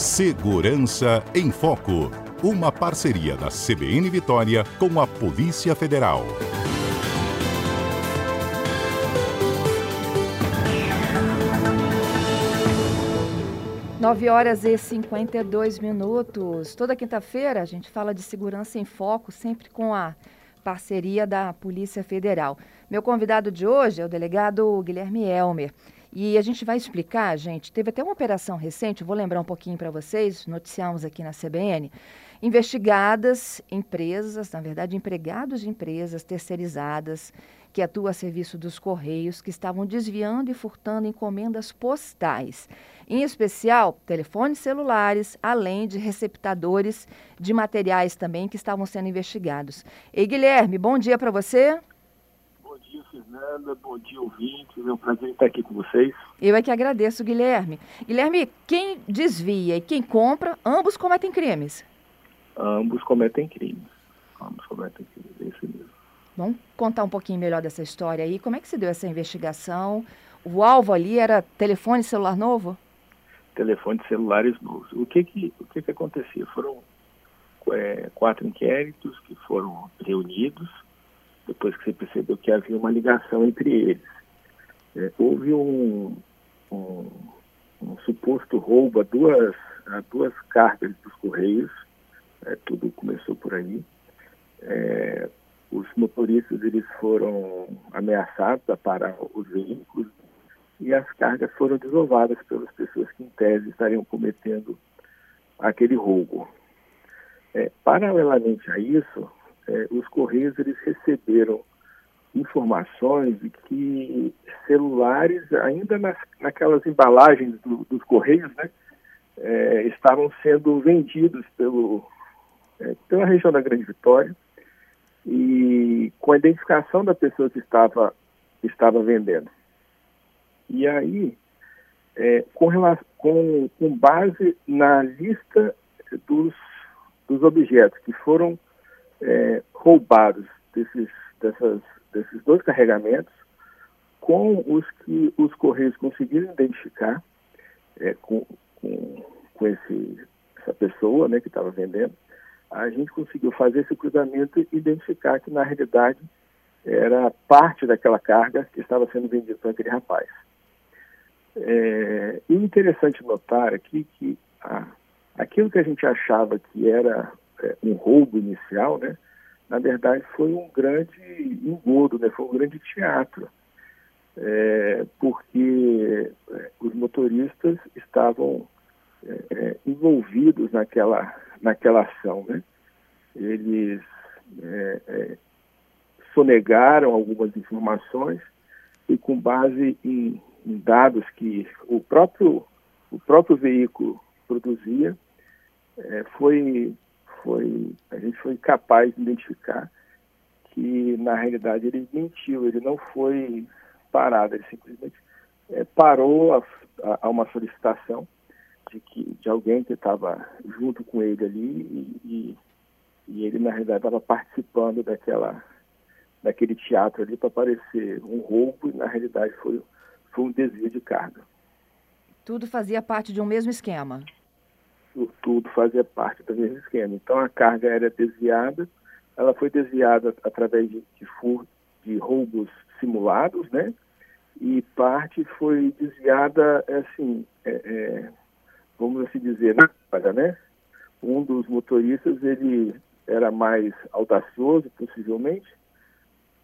Segurança em Foco. Uma parceria da CBN Vitória com a Polícia Federal. Nove horas e 52 minutos. Toda quinta-feira a gente fala de segurança em foco, sempre com a parceria da Polícia Federal. Meu convidado de hoje é o delegado Guilherme Elmer. E a gente vai explicar, gente, teve até uma operação recente, vou lembrar um pouquinho para vocês, noticiamos aqui na CBN, investigadas empresas, na verdade, empregados de empresas terceirizadas que atuam a serviço dos Correios, que estavam desviando e furtando encomendas postais, em especial telefones celulares, além de receptadores de materiais também que estavam sendo investigados. E Guilherme, bom dia para você. Fernanda, bom dia, ouvintes. É um prazer estar aqui com vocês. Eu é que agradeço, Guilherme. Guilherme, quem desvia e quem compra, ambos cometem crimes? Ambos cometem crimes. Ambos cometem crimes, é isso mesmo. Vamos contar um pouquinho melhor dessa história aí. Como é que se deu essa investigação? O alvo ali era telefone celular novo? Telefone celulares novos. O que que, o que, que acontecia? Foram é, quatro inquéritos que foram reunidos depois que você percebeu que havia uma ligação entre eles. É, houve um, um, um, suposto roubo a duas, a duas cargas dos Correios, é, tudo começou por aí. É, os motoristas eles foram ameaçados a parar os veículos e as cargas foram desovadas pelas pessoas que, em tese, estariam cometendo aquele roubo. É, paralelamente a isso, é, os Correios eles receberam informações de que celulares, ainda nas, naquelas embalagens do, dos Correios, né, é, estavam sendo vendidos pelo, é, pela região da Grande Vitória e com a identificação da pessoa que estava, estava vendendo. E aí, é, com, relação, com, com base na lista dos, dos objetos que foram é, roubados desses, dessas, desses dois carregamentos com os que os Correios conseguiram identificar é, com, com, com esse, essa pessoa né, que estava vendendo, a gente conseguiu fazer esse cruzamento e identificar que, na realidade, era parte daquela carga que estava sendo vendida para aquele rapaz. É, interessante notar aqui que aquilo que a gente achava que era é, um roubo inicial, né? Na verdade, foi um grande engodo, né? Foi um grande teatro, é, porque é, os motoristas estavam é, é, envolvidos naquela naquela ação, né? Eles é, sonegaram algumas informações e com base em, em dados que o próprio o próprio veículo produzia, foi foi, a gente foi capaz de identificar que, na realidade, ele mentiu, ele não foi parado, ele simplesmente é, parou a, a, a, uma solicitação de, que, de alguém que estava junto com ele ali e, e, ele, na realidade, estava participando daquela, daquele teatro ali para parecer um roubo e, na realidade, foi, foi um desvio de carga. Tudo fazia parte de um mesmo esquema tudo fazia parte do mesmo esquema. Então a carga era desviada, ela foi desviada através de, de, fur, de roubos simulados, né? E parte foi desviada, assim, é, é, vamos assim dizer, na carga, né? Um dos motoristas, ele era mais audacioso, possivelmente,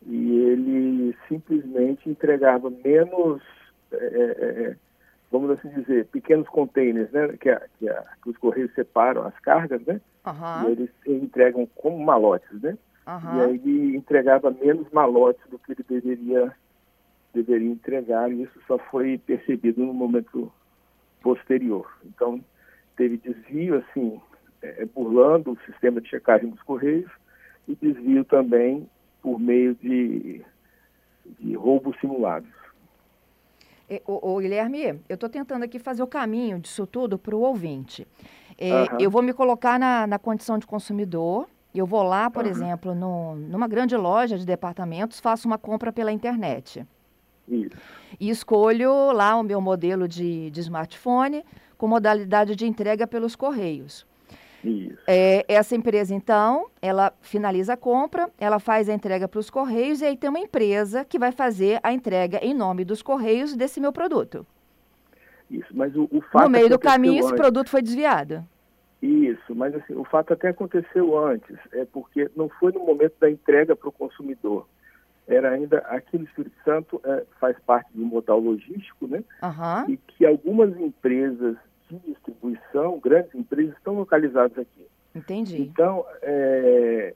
e ele simplesmente entregava menos é, é, é vamos assim dizer, pequenos containers, né, que, a, que, a, que os correios separam as cargas, né, uhum. e eles entregam como malotes, né, uhum. e aí ele entregava menos malotes do que ele deveria deveria entregar, e isso só foi percebido no momento posterior. Então, teve desvio, assim, é, burlando o sistema de checagem dos correios, e desvio também por meio de, de roubos simulados. O, Guilherme, eu estou tentando aqui fazer o caminho disso tudo para o ouvinte. É, uhum. Eu vou me colocar na, na condição de consumidor. Eu vou lá, por uhum. exemplo, no, numa grande loja de departamentos, faço uma compra pela internet. Isso. E escolho lá o meu modelo de, de smartphone com modalidade de entrega pelos correios. Isso. É, essa empresa, então, ela finaliza a compra, ela faz a entrega para os Correios e aí tem uma empresa que vai fazer a entrega em nome dos Correios desse meu produto. Isso, mas o, o fato. No meio do caminho, antes. esse produto foi desviado. Isso, mas assim, o fato até aconteceu antes, é porque não foi no momento da entrega para o consumidor. Era ainda aqui no Espírito Santo é, faz parte do modal logístico, né? Uhum. E que algumas empresas de distribuição, grandes empresas, estão localizadas aqui. Entendi. Então, é,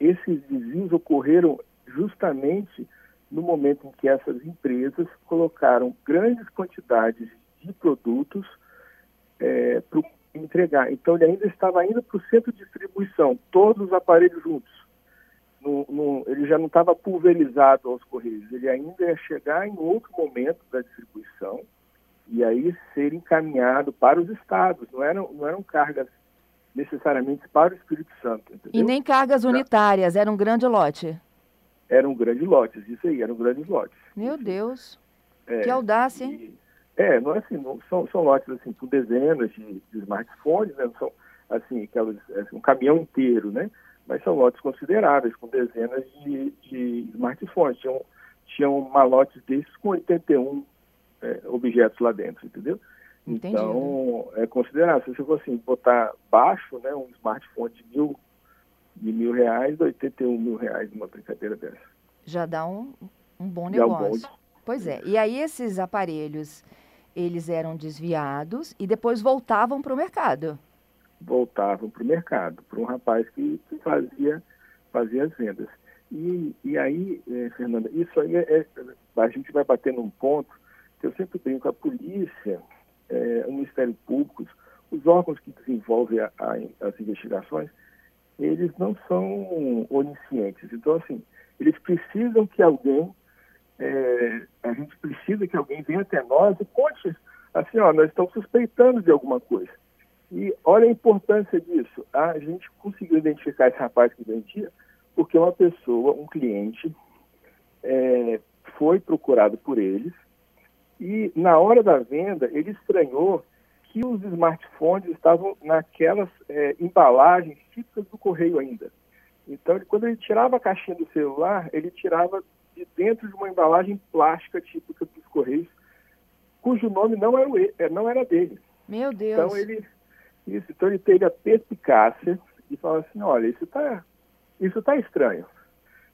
esses desvios ocorreram justamente no momento em que essas empresas colocaram grandes quantidades de produtos é, para entregar. Então, ele ainda estava indo para o centro de distribuição, todos os aparelhos juntos. No, no, ele já não estava pulverizado aos correios, ele ainda ia chegar em outro momento da distribuição e aí ser encaminhado para os estados. Não eram, não eram cargas necessariamente para o Espírito Santo. Entendeu? E nem cargas unitárias, era um grande lote. Eram grandes lotes, isso aí, eram grandes lotes. Meu. Deus, é, que audácia, hein? E, é, não é assim, não, são, são lotes assim, com dezenas de, de smartphones, né? São, assim, aquelas, assim, um caminhão inteiro, né? Mas são lotes consideráveis, com dezenas de, de smartphones. Tinham, tinham malotes desses com 81 é, objetos lá dentro, entendeu? Entendi. Então, é considerável. Se você for assim, botar baixo, né, um smartphone de mil, de mil reais, 81 mil reais numa brincadeira dessa. Já dá um, um bom negócio. Pois é. E aí esses aparelhos, eles eram desviados e depois voltavam para o mercado. Voltavam para o mercado, para um rapaz que, que, fazia, fazia as vendas. E, e aí, é, Fernanda, isso aí é, é, a gente vai bater num ponto eu sempre brinco, a polícia, é, o Ministério Público, os órgãos que desenvolvem a, a, as investigações, eles não são oniscientes. Então, assim, eles precisam que alguém, é, a gente precisa que alguém venha até nós e conte assim, ó, nós estamos suspeitando de alguma coisa. E olha a importância disso. A gente conseguiu identificar esse rapaz que vendia porque uma pessoa, um cliente, é, foi procurado por eles e na hora da venda, ele estranhou que os smartphones estavam naquelas é, embalagens típicas do correio ainda. Então, ele, quando ele tirava a caixinha do celular, ele tirava de dentro de uma embalagem plástica típica dos correios, cujo nome não era, o, é, não era dele. Meu Deus. Então ele, isso, então ele teve a perspicácia de falar assim, olha, isso está isso tá estranho.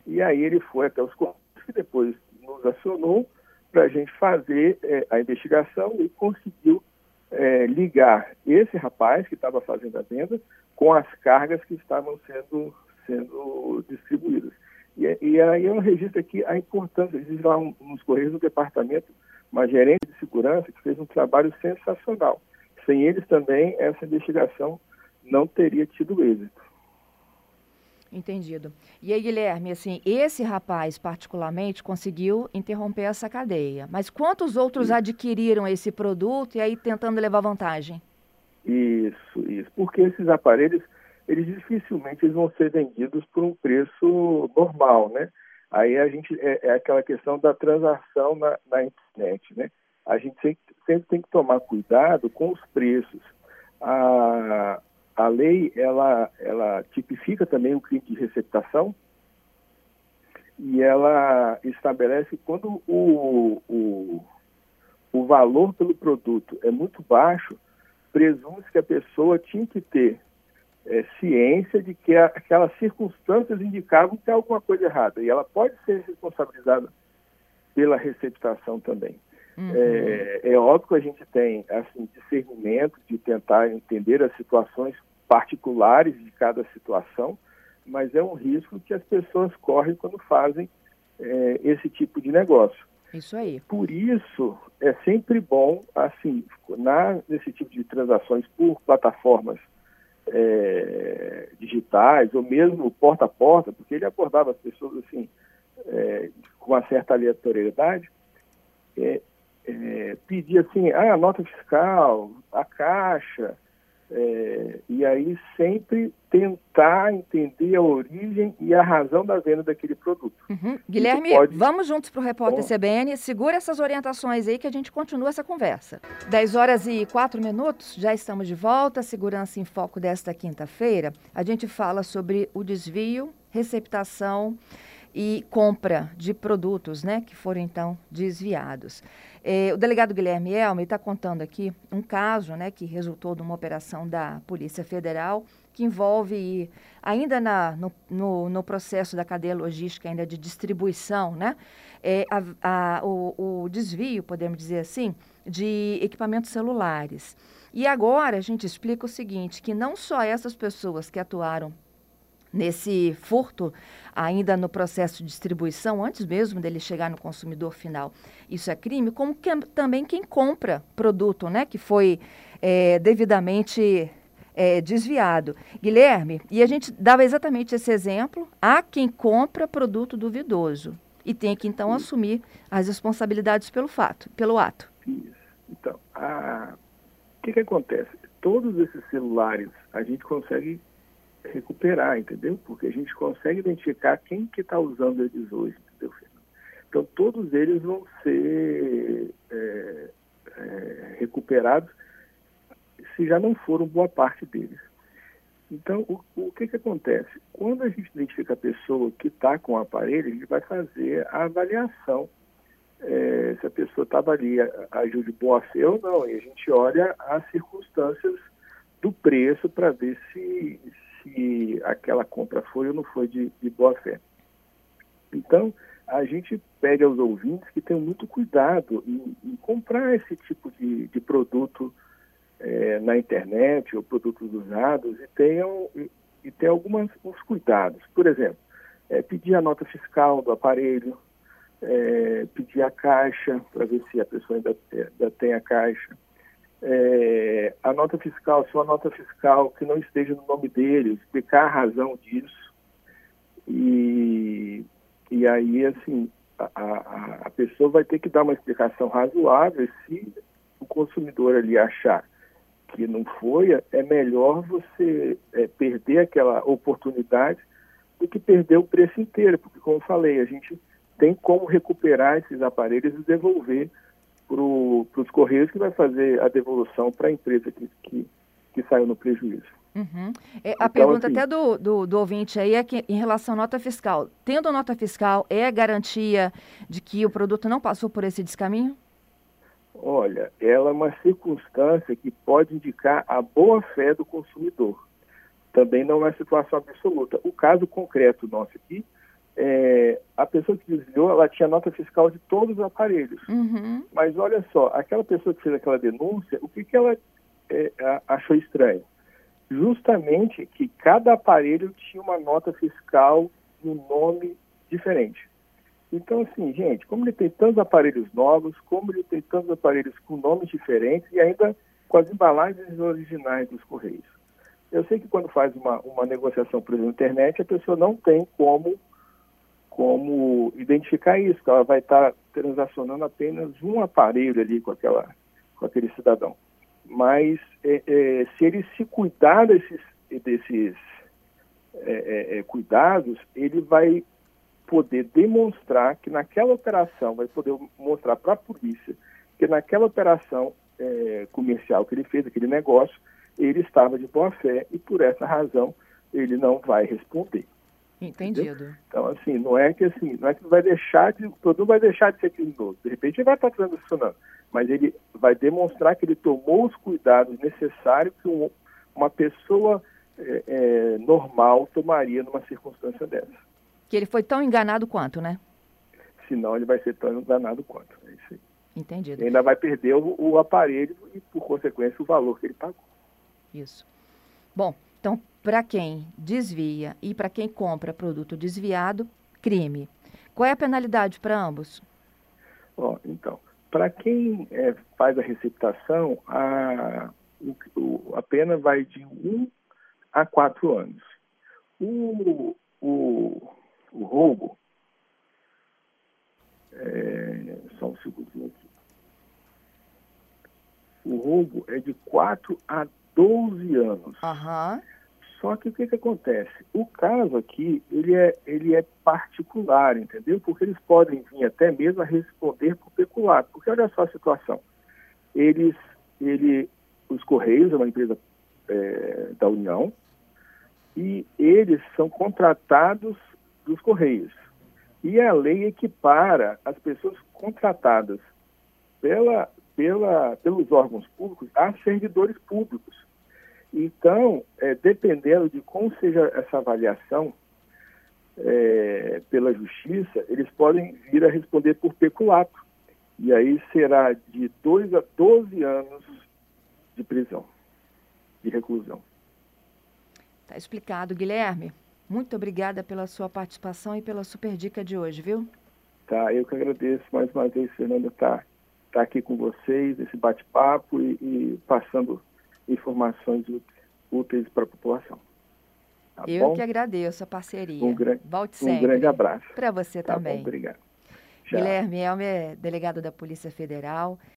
E aí ele foi até os correios, que depois nos acionou, para a gente fazer é, a investigação e conseguiu é, ligar esse rapaz que estava fazendo a venda com as cargas que estavam sendo, sendo distribuídas. E, e aí eu registro aqui a importância, existe lá um, nos Correios do Departamento uma gerente de segurança que fez um trabalho sensacional. Sem eles também, essa investigação não teria tido êxito. Entendido. E aí, Guilherme, assim, esse rapaz particularmente conseguiu interromper essa cadeia. Mas quantos outros isso. adquiriram esse produto e aí tentando levar vantagem? Isso, isso. Porque esses aparelhos, eles dificilmente eles vão ser vendidos por um preço normal, né? Aí a gente é, é aquela questão da transação na, na internet, né? A gente sempre, sempre tem que tomar cuidado com os preços. A, a lei ela, ela tipifica também o crime de receptação e ela estabelece quando o, o, o valor pelo produto é muito baixo, presume-se que a pessoa tinha que ter é, ciência de que a, aquelas circunstâncias indicavam que há alguma coisa errada e ela pode ser responsabilizada pela receptação também. Uhum. É, é, óbvio que a gente tem assim, discernimento de tentar entender as situações particulares de cada situação, mas é um risco que as pessoas correm quando fazem é, esse tipo de negócio. Isso aí. Por isso, é sempre bom, assim, na, nesse tipo de transações por plataformas é, digitais, ou mesmo porta a porta, porque ele abordava as pessoas assim, é, com uma certa aleatoriedade, é, é, pedir assim, ah, a nota fiscal, a caixa, É, e aí sempre tentar entender a origem e a razão da venda daquele produto. Uhum. Guilherme, pode... vamos juntos para o repórter Bom. CBN. Segura essas orientações aí que a gente continua essa conversa. 10 horas e 4 minutos, já estamos de volta. Segurança em Foco desta quinta-feira. A gente fala sobre o desvio, receptação e compra de produtos né, que foram então desviados. É, o delegado Guilherme Elme está contando aqui um caso né, que resultou de uma operação da Polícia Federal que envolve, ainda na, no, no, no processo da cadeia logística ainda de distribuição, né, é, a, a, o, o desvio, podemos dizer assim, de equipamentos celulares. E agora a gente explica o seguinte, que não só essas pessoas que atuaram nesse furto ainda no processo de distribuição, antes mesmo dele chegar no consumidor final, isso é crime, como que, também quem compra produto, né, que foi é, devidamente é, desviado. Guilherme, e a gente dava exatamente esse exemplo, há quem compra produto duvidoso e tem que então assumir as responsabilidades pelo fato, pelo ato. Isso. Então, o que, que acontece? Todos esses celulares a gente consegue recuperar, entendeu? Porque a gente consegue identificar quem que está usando eles hoje, entendeu, Então, todos eles vão ser é, é, recuperados se já não foram boa parte deles. Então, o, o que, que acontece? Quando a gente identifica a pessoa que está com o aparelho, a gente vai fazer a avaliação é, se a pessoa estava ali, agiu de boa fé ou não. E a gente olha as circunstâncias do preço para ver se, se aquela compra foi ou não foi de, de boa fé. Então, a gente pede aos ouvintes que tenham muito cuidado em, em comprar esse tipo de, de produto é, na internet ou produtos usados e tenham e, e tenham alguns cuidados. Por exemplo, é, pedir a nota fiscal do aparelho, é, pedir a caixa para ver se a pessoa ainda, ainda tem a caixa é, a nota fiscal, se uma nota fiscal que não esteja no nome dele, explicar a razão disso. E, e aí, assim, a, a, a pessoa vai ter que dar uma explicação razoável se o consumidor ali achar que não foi, é melhor você é, perder aquela oportunidade do que perder o preço inteiro, porque como eu falei, a gente tem como recuperar esses aparelhos e devolver para os Correios, que vai fazer a devolução para a empresa que, que, que, saiu no prejuízo. Uhum. É, a então, pergunta assim, até do, do, do, ouvinte aí é que em relação à nota fiscal. Tendo nota fiscal, é garantia de que o produto não passou por esse descaminho? Olha, ela é uma circunstância que pode indicar a boa-fé do consumidor. Também não é situação absoluta. O caso concreto nosso aqui é, a pessoa que desviou, ela tinha nota fiscal de todos os aparelhos. Uhum. Mas olha só, aquela pessoa que fez aquela denúncia, o que, que ela é, achou estranho? Justamente que cada aparelho tinha uma nota fiscal e um nome diferente. Então, assim, gente, como ele tem tantos aparelhos novos, como ele tem tantos aparelhos com nomes diferentes e ainda com as embalagens originais dos Correios. Eu sei que quando faz uma, uma negociação por internet, a pessoa não tem como como identificar isso, que ela vai estar transacionando apenas um aparelho ali com, aquela, com aquele cidadão. Mas é, é, se ele se cuidar desses, desses é, é, é, cuidados, ele vai poder demonstrar que naquela operação, vai poder mostrar para a polícia que naquela operação é, comercial que ele fez, aquele negócio, ele estava de boa fé e por essa razão ele não vai responder. Entendido. Entendeu? Então, assim, não é que assim, não é que vai deixar de, o produto vai deixar de ser criminoso. De repente ele vai estar transacionando, mas ele vai demonstrar que ele tomou os cuidados necessários que um, uma pessoa é, é, normal tomaria numa circunstância dessa. Que ele foi tão enganado quanto, né? Senão ele vai ser tão enganado quanto. É isso aí. Entendido. Ele ainda vai perder o, o aparelho e, por consequência, o valor que ele pagou. Isso. Bom, então, para quem desvia e para quem compra produto desviado, crime. Qual é a penalidade para ambos? Oh, então, para quem é, faz a receptação, a, o, a pena vai de 1 um a 4 anos. O, o, o roubo, é, só um segundinho aqui. O roubo é de 4 a 12 anos. Aham. Só que o que, que acontece? O caso aqui, ele é, ele é particular, entendeu? Porque eles podem vir até mesmo a responder por peculato. Porque olha só a situação. Eles, ele, os Correios é uma empresa é, da União e eles são contratados dos Correios. E a lei equipara as pessoas contratadas pela, pela, pelos órgãos públicos a servidores públicos. Então, é, dependendo de como seja essa avaliação é, pela justiça, eles podem vir a responder por peculato. E aí será de 2 a 12 anos de prisão, de reclusão. Está explicado, Guilherme. Muito obrigada pela sua participação e pela super dica de hoje, viu? Tá, eu que agradeço mais uma vez, Fernanda, tá, tá aqui com vocês, esse bate-papo e, e passando informações úteis para a população. Tá Eu bom? que agradeço a parceria. Um, gran um grande abraço. Para você tá também. Bom, obrigado. Guilherme Elmer, delegado da Polícia Federal.